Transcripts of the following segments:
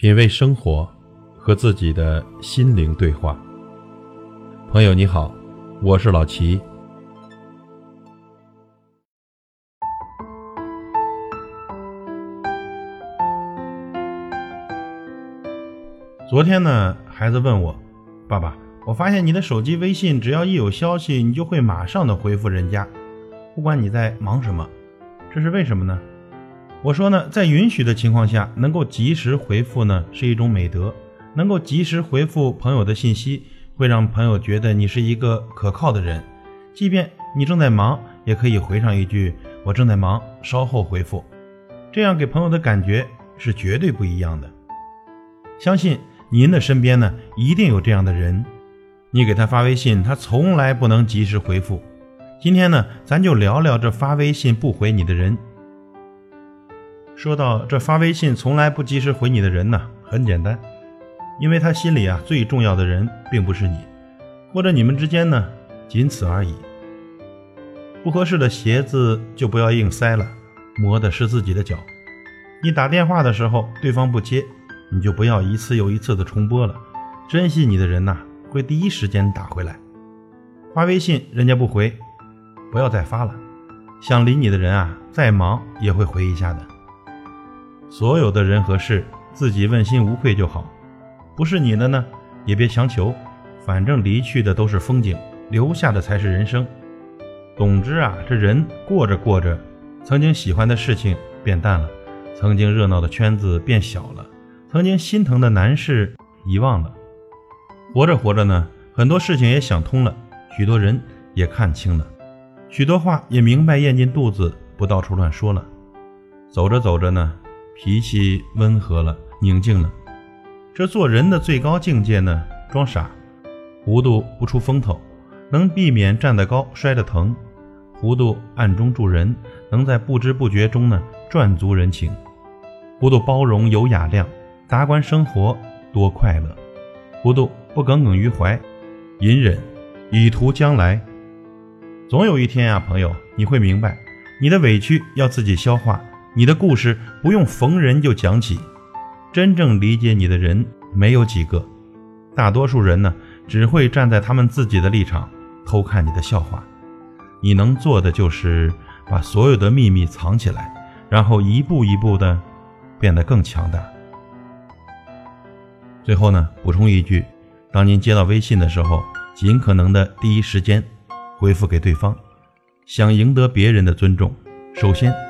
品味生活，和自己的心灵对话。朋友你好，我是老齐。昨天呢，孩子问我：“爸爸，我发现你的手机微信，只要一有消息，你就会马上的回复人家，不管你在忙什么，这是为什么呢？”我说呢，在允许的情况下，能够及时回复呢是一种美德。能够及时回复朋友的信息，会让朋友觉得你是一个可靠的人。即便你正在忙，也可以回上一句“我正在忙，稍后回复”。这样给朋友的感觉是绝对不一样的。相信您的身边呢，一定有这样的人，你给他发微信，他从来不能及时回复。今天呢，咱就聊聊这发微信不回你的人。说到这发微信从来不及时回你的人呢，很简单，因为他心里啊最重要的人并不是你，或者你们之间呢仅此而已。不合适的鞋子就不要硬塞了，磨的是自己的脚。你打电话的时候对方不接，你就不要一次又一次的重拨了。珍惜你的人呐，会第一时间打回来。发微信人家不回，不要再发了。想理你的人啊，再忙也会回一下的。所有的人和事，自己问心无愧就好。不是你的呢，也别强求。反正离去的都是风景，留下的才是人生。总之啊，这人过着过着，曾经喜欢的事情变淡了，曾经热闹的圈子变小了，曾经心疼的难事遗忘了。活着活着呢，很多事情也想通了，许多人也看清了，许多话也明白咽进肚子，不到处乱说了。走着走着呢。脾气温和了，宁静了。这做人的最高境界呢，装傻，糊涂不出风头，能避免站得高摔得疼；糊涂暗中助人，能在不知不觉中呢赚足人情；糊涂包容有雅量，达观生活多快乐；糊涂不耿耿于怀，隐忍以图将来。总有一天啊，朋友，你会明白，你的委屈要自己消化。你的故事不用逢人就讲起，真正理解你的人没有几个，大多数人呢只会站在他们自己的立场偷看你的笑话。你能做的就是把所有的秘密藏起来，然后一步一步的变得更强大。最后呢，补充一句：当您接到微信的时候，尽可能的第一时间回复给对方。想赢得别人的尊重，首先。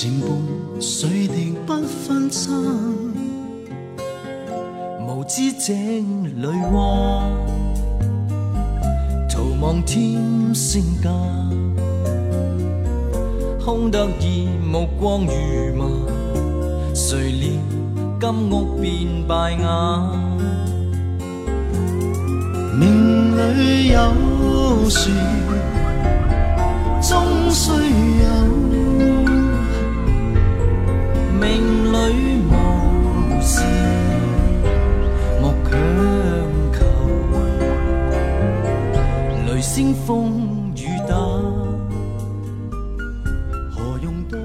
成伴水滴不分差，无知井里蛙，徒望添身价，空得意目光如麻，谁料金屋变败瓦，命里有时风雨打，何用多？